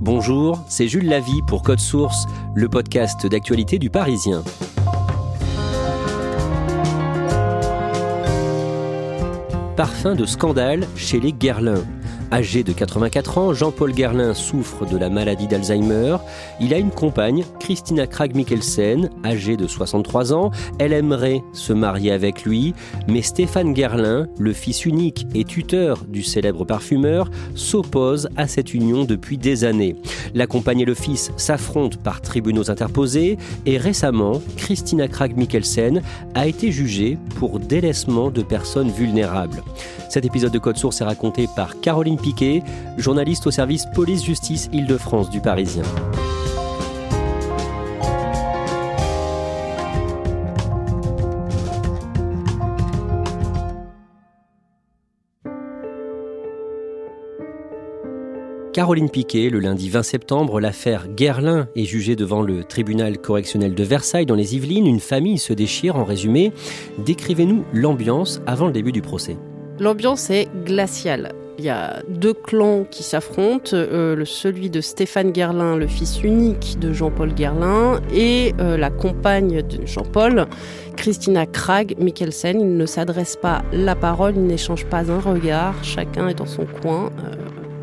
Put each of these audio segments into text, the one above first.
Bonjour, c'est Jules Lavie pour Code Source, le podcast d'actualité du Parisien. Parfum de scandale chez les Guerlain. Âgé de 84 ans, Jean-Paul Guerlain souffre de la maladie d'Alzheimer. Il a une compagne, Christina Krag-Mikkelsen, âgée de 63 ans. Elle aimerait se marier avec lui, mais Stéphane Guerlain, le fils unique et tuteur du célèbre parfumeur, s'oppose à cette union depuis des années. La compagne et le fils s'affrontent par tribunaux interposés et récemment, Christina Krag-Mikkelsen a été jugée pour délaissement de personnes vulnérables. Cet épisode de Code Source est raconté par Caroline Piquet, journaliste au service police-justice Île-de-France du Parisien. Caroline Piquet, le lundi 20 septembre, l'affaire Guerlain est jugée devant le tribunal correctionnel de Versailles dans les Yvelines. Une famille se déchire. En résumé, décrivez-nous l'ambiance avant le début du procès. L'ambiance est glaciale. Il y a deux clans qui s'affrontent, euh, celui de Stéphane Guerlain, le fils unique de Jean-Paul Guerlain, et euh, la compagne de Jean-Paul, Christina Krag Mikkelsen. Ils ne s'adressent pas la parole, ils n'échangent pas un regard, chacun est dans son coin. Euh,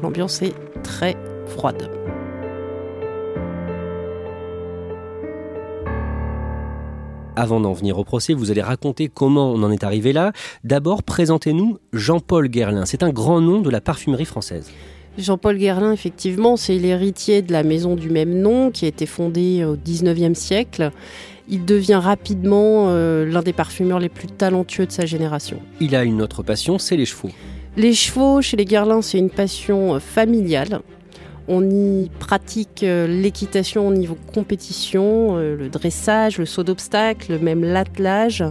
l'ambiance est très froide. Avant d'en venir au procès, vous allez raconter comment on en est arrivé là. D'abord, présentez-nous Jean-Paul Guerlain. C'est un grand nom de la parfumerie française. Jean-Paul Guerlain, effectivement, c'est l'héritier de la maison du même nom qui a été fondée au 19e siècle. Il devient rapidement euh, l'un des parfumeurs les plus talentueux de sa génération. Il a une autre passion, c'est les chevaux. Les chevaux chez les Guerlain, c'est une passion euh, familiale. On y pratique euh, l'équitation au niveau compétition, euh, le dressage, le saut d'obstacle, même l'attelage.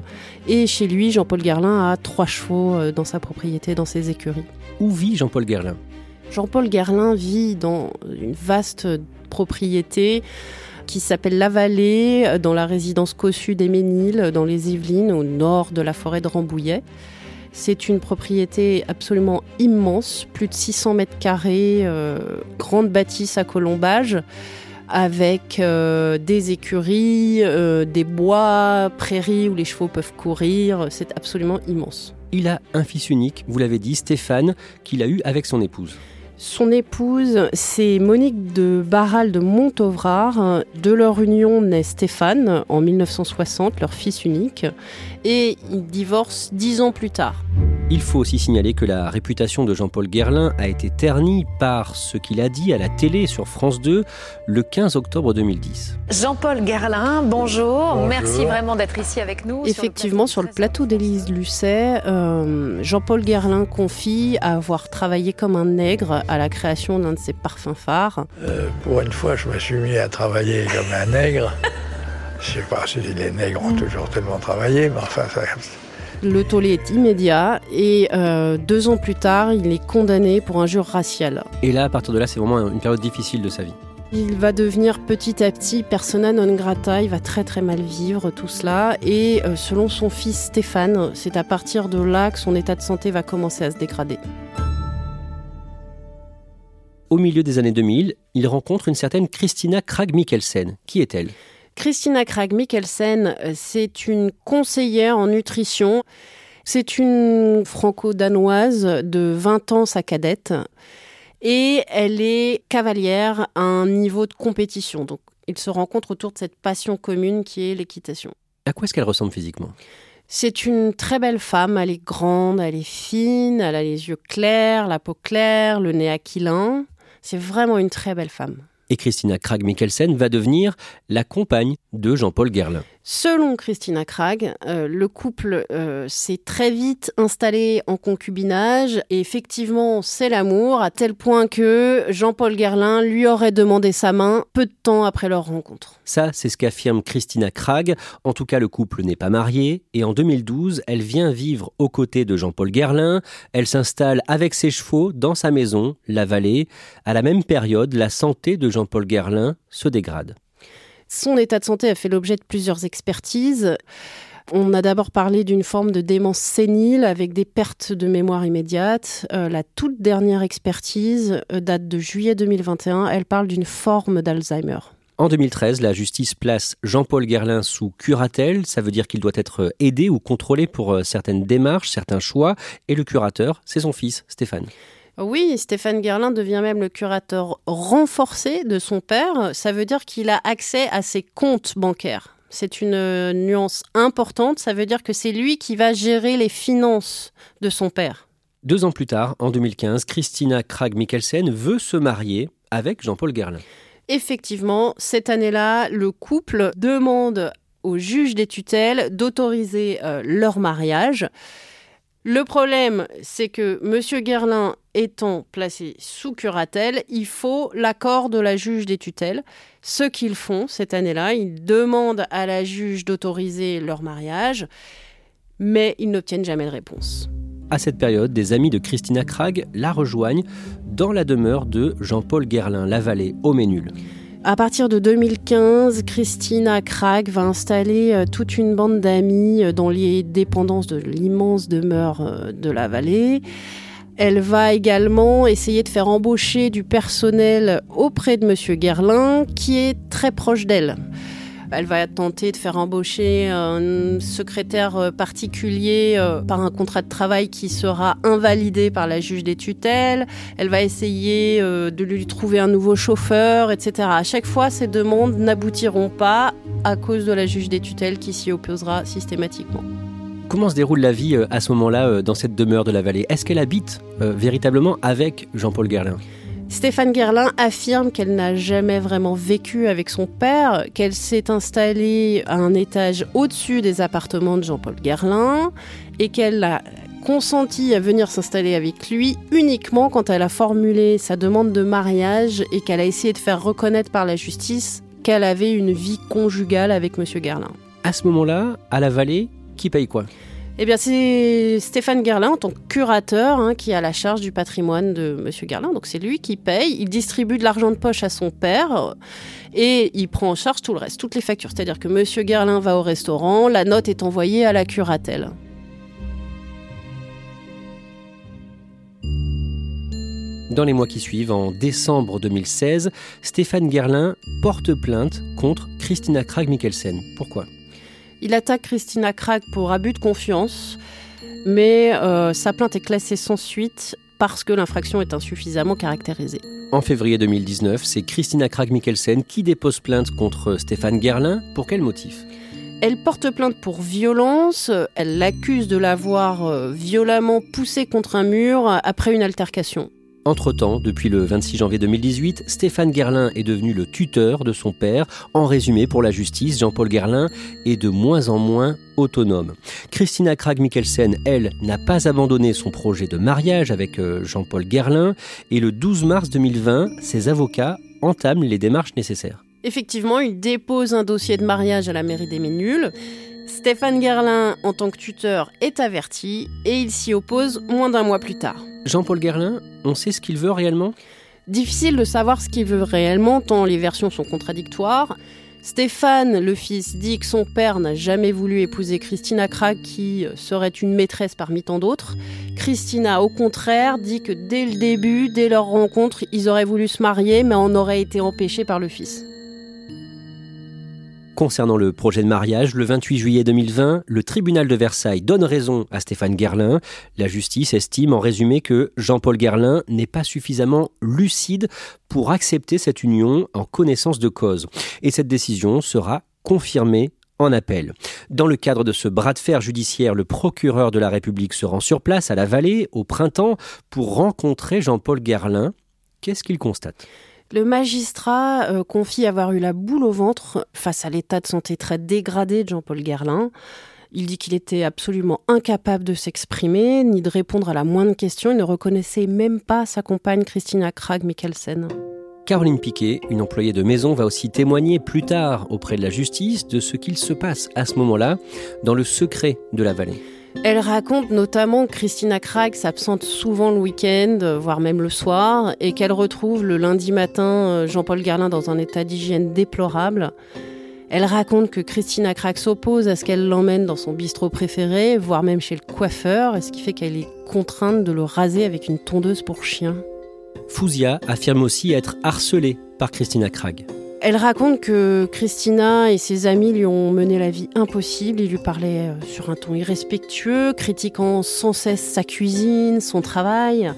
Et chez lui, Jean-Paul Guerlain a trois chevaux euh, dans sa propriété, dans ses écuries. Où vit Jean-Paul Guerlain Jean-Paul Guerlain vit dans une vaste propriété qui s'appelle La Vallée, dans la résidence cossue des Méniles, dans les Yvelines, au nord de la forêt de Rambouillet. C'est une propriété absolument immense, plus de 600 mètres carrés, euh, grande bâtisse à colombage, avec euh, des écuries, euh, des bois, prairies où les chevaux peuvent courir. C'est absolument immense. Il a un fils unique, vous l'avez dit, Stéphane, qu'il a eu avec son épouse. Son épouse, c'est Monique de Barral de Montovrard. De leur union naît Stéphane en 1960, leur fils unique, et ils divorcent dix ans plus tard. Il faut aussi signaler que la réputation de Jean-Paul Guerlain a été ternie par ce qu'il a dit à la télé sur France 2 le 15 octobre 2010. Jean-Paul Guerlain, bonjour. Merci vraiment d'être ici avec nous. Effectivement, sur le plateau d'Élise Lucet, euh, Jean-Paul Guerlain confie avoir travaillé comme un nègre à la création d'un de ses parfums phares. Euh, pour une fois, je me suis mis à travailler comme un nègre. je sais pas si les nègres ont toujours tellement travaillé, mais enfin, ça, le tollé est immédiat et euh, deux ans plus tard, il est condamné pour injure raciale. Et là, à partir de là, c'est vraiment une période difficile de sa vie. Il va devenir petit à petit persona non grata, il va très très mal vivre tout cela et euh, selon son fils Stéphane, c'est à partir de là que son état de santé va commencer à se dégrader. Au milieu des années 2000, il rencontre une certaine Christina Krag-Mikkelsen. Qui est-elle? Christina Krag Mikkelsen, euh, c'est une conseillère en nutrition. C'est une franco-danoise de 20 ans, sa cadette, et elle est cavalière à un niveau de compétition. Donc, ils se rencontrent autour de cette passion commune qui est l'équitation. À quoi est-ce qu'elle ressemble physiquement? C'est une très belle femme, elle est grande, elle est fine, elle a les yeux clairs, la peau claire, le nez aquilin. C'est vraiment une très belle femme. Et Christina Krag-Mikkelsen va devenir la compagne de Jean-Paul Guerlain. Selon Christina Krag, euh, le couple euh, s'est très vite installé en concubinage et effectivement c'est l'amour à tel point que Jean-Paul Guerlain lui aurait demandé sa main peu de temps après leur rencontre. Ça, c'est ce qu'affirme Christina Krag. En tout cas, le couple n'est pas marié et en 2012, elle vient vivre aux côtés de Jean-Paul Guerlain. Elle s'installe avec ses chevaux dans sa maison, la vallée. À la même période, la santé de Jean-Paul Guerlain se dégrade. Son état de santé a fait l'objet de plusieurs expertises. On a d'abord parlé d'une forme de démence sénile avec des pertes de mémoire immédiate. Euh, la toute dernière expertise euh, date de juillet 2021. Elle parle d'une forme d'Alzheimer. En 2013, la justice place Jean-Paul Guerlain sous curatelle. Ça veut dire qu'il doit être aidé ou contrôlé pour euh, certaines démarches, certains choix. Et le curateur, c'est son fils, Stéphane. Oui, Stéphane Guerlain devient même le curateur renforcé de son père. Ça veut dire qu'il a accès à ses comptes bancaires. C'est une euh, nuance importante. Ça veut dire que c'est lui qui va gérer les finances de son père. Deux ans plus tard, en 2015, Christina Krag-Mikkelsen veut se marier avec Jean-Paul Guerlain. Effectivement, cette année-là, le couple demande au juge des tutelles d'autoriser euh, leur mariage. Le problème, c'est que M. Guerlain étant placé sous curatelle, il faut l'accord de la juge des tutelles. Ce qu'ils font cette année-là, ils demandent à la juge d'autoriser leur mariage, mais ils n'obtiennent jamais de réponse. À cette période, des amis de Christina Krag la rejoignent dans la demeure de Jean-Paul Guerlain, la vallée au Ménul. À partir de 2015, Christina Krag va installer euh, toute une bande d'amis euh, dans les dépendances de l'immense demeure euh, de la vallée. Elle va également essayer de faire embaucher du personnel auprès de Monsieur Guerlain, qui est très proche d'elle. Elle va tenter de faire embaucher un secrétaire euh, particulier euh, par un contrat de travail qui sera invalidé par la juge des tutelles. Elle va essayer euh, de lui trouver un nouveau chauffeur, etc. À chaque fois, ces demandes n'aboutiront pas à cause de la juge des tutelles qui s'y opposera systématiquement. Comment se déroule la vie à ce moment-là dans cette demeure de la vallée? Est-ce qu'elle habite véritablement avec Jean-Paul Guerlain? Stéphane Guerlain affirme qu'elle n'a jamais vraiment vécu avec son père, qu'elle s'est installée à un étage au-dessus des appartements de Jean-Paul Guerlain et qu'elle a consenti à venir s'installer avec lui uniquement quand elle a formulé sa demande de mariage et qu'elle a essayé de faire reconnaître par la justice qu'elle avait une vie conjugale avec M. Guerlain. À ce moment-là, à la vallée, qui paye quoi? Eh bien, c'est Stéphane Guerlain, en tant que curateur, hein, qui a la charge du patrimoine de M. Guerlain. Donc, c'est lui qui paye. Il distribue de l'argent de poche à son père et il prend en charge tout le reste, toutes les factures. C'est-à-dire que M. Guerlain va au restaurant, la note est envoyée à la curatelle. Dans les mois qui suivent, en décembre 2016, Stéphane Guerlain porte plainte contre Christina Krag-Mikkelsen. Pourquoi? Il attaque Christina Krag pour abus de confiance, mais euh, sa plainte est classée sans suite parce que l'infraction est insuffisamment caractérisée. En février 2019, c'est Christina Krag-Mikkelsen qui dépose plainte contre Stéphane Gerlin. Pour quel motif? Elle porte plainte pour violence, elle l'accuse de l'avoir euh, violemment poussé contre un mur après une altercation. Entre-temps, depuis le 26 janvier 2018, Stéphane Guerlain est devenu le tuteur de son père. En résumé, pour la justice, Jean-Paul Guerlain est de moins en moins autonome. Christina Krag-Mikkelsen, elle, n'a pas abandonné son projet de mariage avec euh, Jean-Paul Guerlain. Et le 12 mars 2020, ses avocats entament les démarches nécessaires. Effectivement, il dépose un dossier de mariage à la mairie des Ménules. Stéphane Guerlain, en tant que tuteur, est averti et il s'y oppose moins d'un mois plus tard. Jean-Paul Guerlain, on sait ce qu'il veut réellement? Difficile de savoir ce qu'il veut réellement, tant les versions sont contradictoires. Stéphane, le fils, dit que son père n'a jamais voulu épouser Christina Krag, qui serait une maîtresse parmi tant d'autres. Christina, au contraire, dit que dès le début, dès leur rencontre, ils auraient voulu se marier, mais en aurait été empêchés par le fils. Concernant le projet de mariage, le 28 juillet 2020, le tribunal de Versailles donne raison à Stéphane Guerlain. La justice estime en résumé que Jean-Paul Guerlain n'est pas suffisamment lucide pour accepter cette union en connaissance de cause. Et cette décision sera confirmée en appel. Dans le cadre de ce bras de fer judiciaire, le procureur de la République se rend sur place à la Vallée au printemps pour rencontrer Jean-Paul Guerlain. Qu'est-ce qu'il constate? Le magistrat euh, confie avoir eu la boule au ventre face à l'état de santé très dégradé de Jean-Paul Guerlain. Il dit qu'il était absolument incapable de s'exprimer ni de répondre à la moindre question. Il ne reconnaissait même pas sa compagne Christina Krag Mikkelsen. Caroline Piquet, une employée de maison, va aussi témoigner plus tard auprès de la justice de ce qu'il se passe à ce moment-là dans le secret de la vallée. Elle raconte notamment que Christina Krag s'absente souvent le week-end, voire même le soir, et qu'elle retrouve le lundi matin euh, Jean-Paul Garlin dans un état d'hygiène déplorable. Elle raconte que Christina Krag s'oppose à ce qu'elle l'emmène dans son bistrot préféré, voire même chez le coiffeur, ce qui fait qu'elle est contrainte de le raser avec une tondeuse pour chien. Fouzia affirme aussi être harcelée par Christina Krag. Elle raconte que Christina et ses amis lui ont mené la vie impossible. Ils lui parlaient euh, sur un ton irrespectueux, critiquant sans cesse sa cuisine, son travail.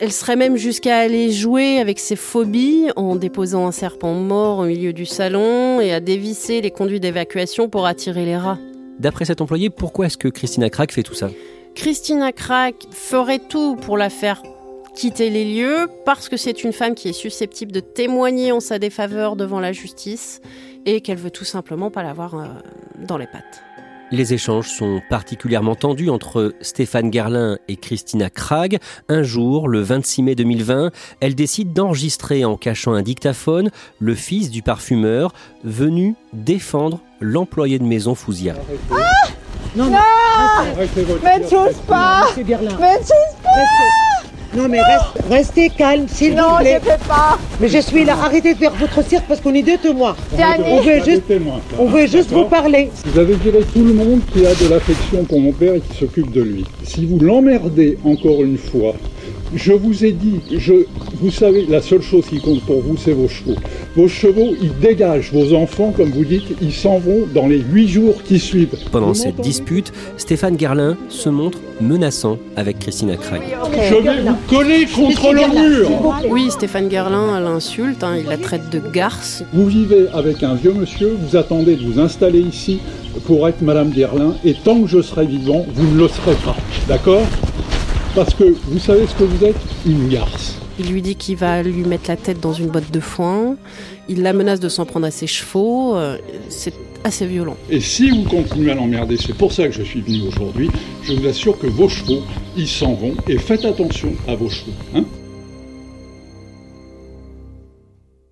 Elle serait même jusqu'à aller jouer avec ses phobies en déposant un serpent mort au milieu du salon et à dévisser les conduits d'évacuation pour attirer les rats. D'après cet employé, pourquoi est-ce que Christina Crack fait tout ça? Christina Crack ferait tout pour la faire quitter les lieux parce que c'est une femme qui est susceptible de témoigner en sa défaveur devant la justice et qu'elle veut tout simplement pas l'avoir euh, dans les pattes. Les échanges sont particulièrement tendus entre Stéphane Gerlin et Christina Krag. Un jour, le 26 mai 2020, elle décide d'enregistrer en cachant un dictaphone le fils du parfumeur venu défendre l'employé de maison Fouzia. Ah non, non, Mais touche pas Mais pas non mais restez calme, s'il vous plaît. Non, je fais pas. Mais je suis là. Arrêtez de faire votre cirque parce qu'on est deux témoins. On veut juste, on veut juste vous parler. Vous avez viré tout le monde qui a de l'affection pour mon père et qui s'occupe de lui. Si vous l'emmerdez encore une fois, je vous ai dit, je, vous savez, la seule chose qui compte pour vous, c'est vos chevaux. Vos chevaux, ils dégagent vos enfants, comme vous dites, ils s'en vont dans les huit jours qui suivent. Pendant cette dispute, Stéphane Gerlin se montre menaçant avec Christina Craig. Je vais vous coller contre le mur Oui, Stéphane Gerlin l'insulte, hein, il la traite de garce. Vous vivez avec un vieux monsieur, vous attendez de vous installer ici pour être Madame Gerlin, et tant que je serai vivant, vous ne le serez pas. D'accord? Parce que vous savez ce que vous êtes? Une garce. Il lui dit qu'il va lui mettre la tête dans une botte de foin. Il la menace de s'en prendre à ses chevaux. Euh, c'est assez violent. Et si vous continuez à l'emmerder, c'est pour ça que je suis venu aujourd'hui, je vous assure que vos chevaux, ils s'en vont. Et faites attention à vos chevaux. Hein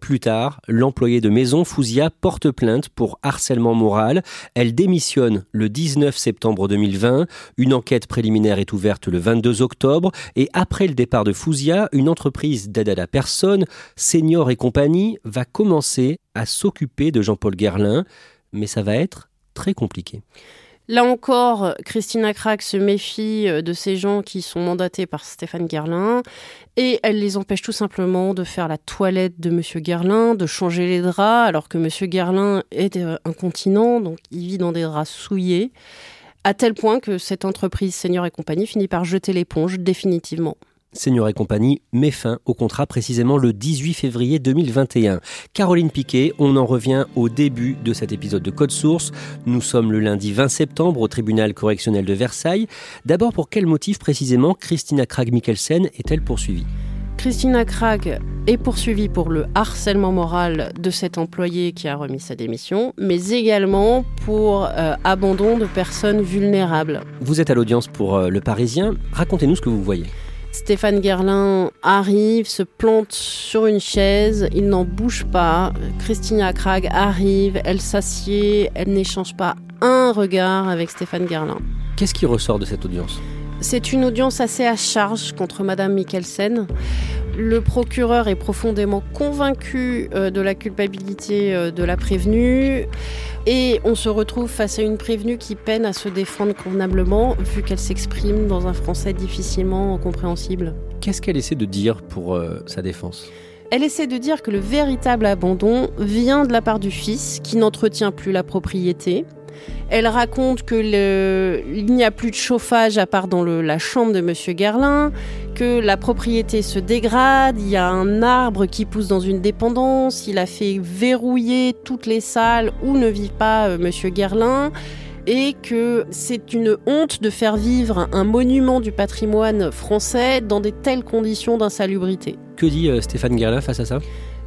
Plus tard, l'employée de maison Fouzia porte plainte pour harcèlement moral. Elle démissionne le 19 septembre 2020. Une enquête préliminaire est ouverte le 22 octobre. Et après le départ de Fouzia, une entreprise d'aide à la personne, Senior et compagnie, va commencer à s'occuper de Jean-Paul Guerlain. Mais ça va être très compliqué. Là encore, Christina Krag se méfie euh, de ces gens qui sont mandatés par Stéphane Guerlain et elle les empêche tout simplement de faire la toilette de Monsieur Guerlain, de changer les draps, alors que Monsieur Guerlain est euh, incontinent, donc il vit dans des draps souillés, à tel point que cette entreprise Seigneur et compagnie finit par jeter l'éponge définitivement. Seigneur et compagnie met fin au contrat précisément le 18 février 2021. Caroline Piquet, on en revient au début de cet épisode de Code Source. Nous sommes le lundi 20 septembre au tribunal correctionnel de Versailles. D'abord, pour quel motif précisément Christina Krag-Mikkelsen est-elle poursuivie? Christina Krag est poursuivie pour le harcèlement moral de cet employé qui a remis sa démission, mais également pour euh, abandon de personnes vulnérables. Vous êtes à l'audience pour euh, Le Parisien. Racontez-nous ce que vous voyez. Stéphane Guerlain arrive, se plante sur une chaise, il n'en bouge pas. Christina Krag arrive, elle s'assied, elle n'échange pas un regard avec Stéphane Guerlain. Qu'est-ce qui ressort de cette audience? C'est une audience assez à charge contre Madame Mikkelsen. Le procureur est profondément convaincu euh, de la culpabilité euh, de la prévenue et on se retrouve face à une prévenue qui peine à se défendre convenablement vu qu'elle s'exprime dans un français difficilement compréhensible. Qu'est-ce qu'elle essaie de dire pour euh, sa défense? Elle essaie de dire que le véritable abandon vient de la part du fils qui n'entretient plus la propriété. Elle raconte que il n'y a plus de chauffage à part dans la chambre de Monsieur Gerlin, que la propriété se dégrade, il y a un arbre qui pousse dans une dépendance, il a fait verrouiller toutes les salles où ne vit pas euh, Monsieur Gerlin et que c'est une honte de faire vivre un monument du patrimoine français dans des telles conditions d'insalubrité. Que dit euh, Stéphane Gerlin face à ça?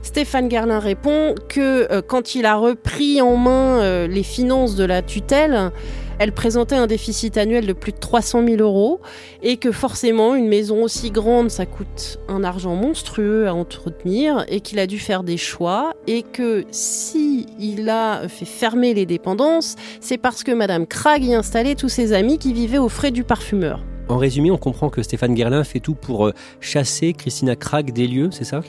Stéphane Gerlin répond que euh, quand il a repris en main euh, les finances de la tutelle, elle présentait un déficit annuel de plus de 300 000 euros et que forcément une maison aussi grande, ça coûte un argent monstrueux à entretenir et qu'il a dû faire des choix et que si il a fait fermer les dépendances, c'est parce que Madame Krag y installait tous ses amis qui vivaient aux frais du parfumeur. En résumé, on comprend que Stéphane Gerlin fait tout pour euh, chasser Christina Krag des lieux, c'est ça?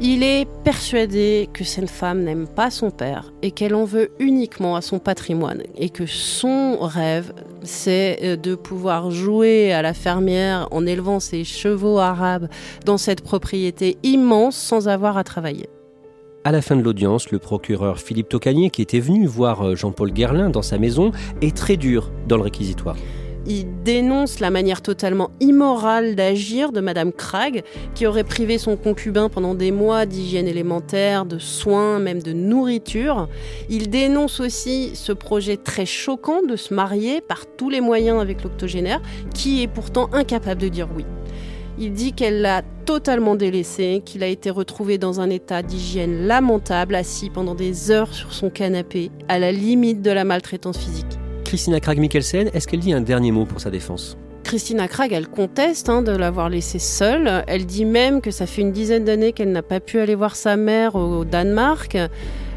Il est persuadé que cette femme n'aime pas son père et qu'elle en veut uniquement à son patrimoine et que son rêve, c'est euh, de pouvoir jouer à la fermière en élevant ses chevaux arabes dans cette propriété immense sans avoir à travailler. À la fin de l'audience, le procureur Philippe Tocanier, qui était venu voir euh, Jean-Paul Guerlain dans sa maison, est très dur dans le réquisitoire il dénonce la manière totalement immorale d'agir de Madame Krag, qui aurait privé son concubin pendant des mois d'hygiène élémentaire, de soins, même de nourriture. Il dénonce aussi ce projet très choquant de se marier par tous les moyens avec l'octogénaire, qui est pourtant incapable de dire oui. Il dit qu'elle l'a totalement délaissé, qu'il a été retrouvé dans un état d'hygiène lamentable, assis pendant des heures sur son canapé, à la limite de la maltraitance physique. Christina Krag-Mikkelsen, est-ce qu'elle dit un dernier mot pour sa défense? Christina Krag, elle conteste hein, de l'avoir laissée seule. Elle dit même que ça fait une dizaine d'années qu'elle n'a pas pu aller voir sa mère au Danemark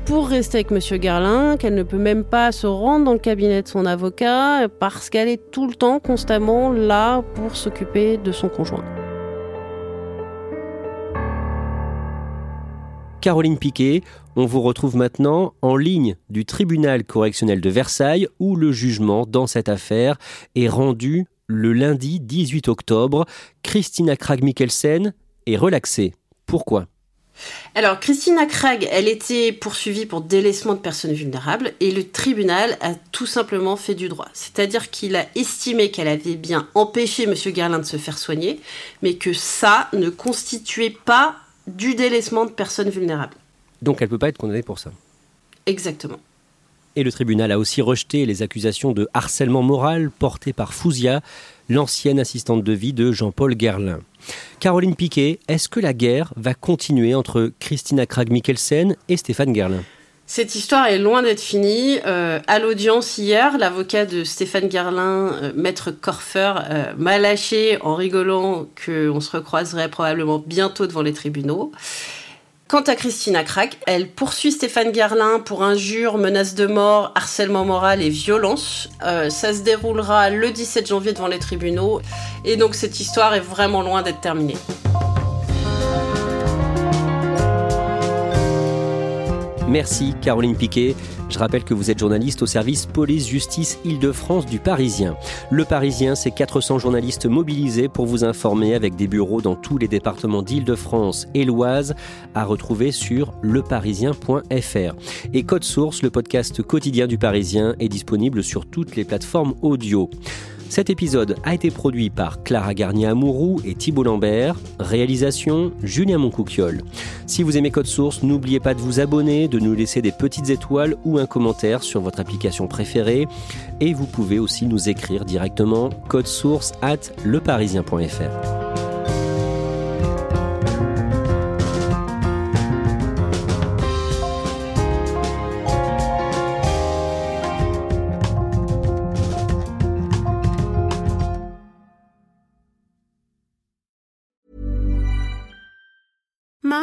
pour rester avec Monsieur Garlin, qu'elle ne peut même pas se rendre dans le cabinet de son avocat parce qu'elle est tout le temps, constamment là pour s'occuper de son conjoint. Caroline Piquet, on vous retrouve maintenant en ligne du tribunal correctionnel de Versailles où le jugement dans cette affaire est rendu le lundi 18 octobre. Christina Krag-Mikkelsen est relaxée. Pourquoi? Alors, Christina Krag, elle était poursuivie pour délaissement de personnes vulnérables et le tribunal a tout simplement fait du droit. C'est-à-dire qu'il a estimé qu'elle avait bien empêché M. Gerlin de se faire soigner, mais que ça ne constituait pas du délaissement de personnes vulnérables. Donc elle ne peut pas être condamnée pour ça. Exactement. Et le tribunal a aussi rejeté les accusations de harcèlement moral portées par Fouzia, l'ancienne assistante de vie de Jean-Paul Gerlin. Caroline Piquet, est-ce que la guerre va continuer entre Christina Krag-Mikkelsen et Stéphane Gerlin? Cette histoire est loin d'être finie. Euh, à l'audience hier, l'avocat de Stéphane Gerlin, euh, maître Korfer, euh, m'a lâché en rigolant qu'on se recroiserait probablement bientôt devant les tribunaux. Quant à Christina Krak, elle poursuit Stéphane Gerlin pour injure, menace de mort, harcèlement moral et violence. ça se déroulera le 17 janvier devant les tribunaux. Et donc cette histoire est vraiment loin d'être terminée. Merci Caroline Piquet. Je rappelle que vous êtes journaliste au service police-justice Île-de-France du Parisien. Le Parisien, c'est 400 journalistes mobilisés pour vous informer avec des bureaux dans tous les départements d'Île-de-France et l'Oise à retrouver sur leparisien.fr. Et Code Source, le podcast quotidien du Parisien, est disponible sur toutes les plateformes audio. Cet épisode a été produit par Clara Garnier-Amouroux et Thibault Lambert. Réalisation Julien Moncouquiole. Si vous aimez Code Source, n'oubliez pas de vous abonner, de nous laisser des petites étoiles ou un commentaire sur votre application préférée. Et vous pouvez aussi nous écrire directement source at leparisien.fr.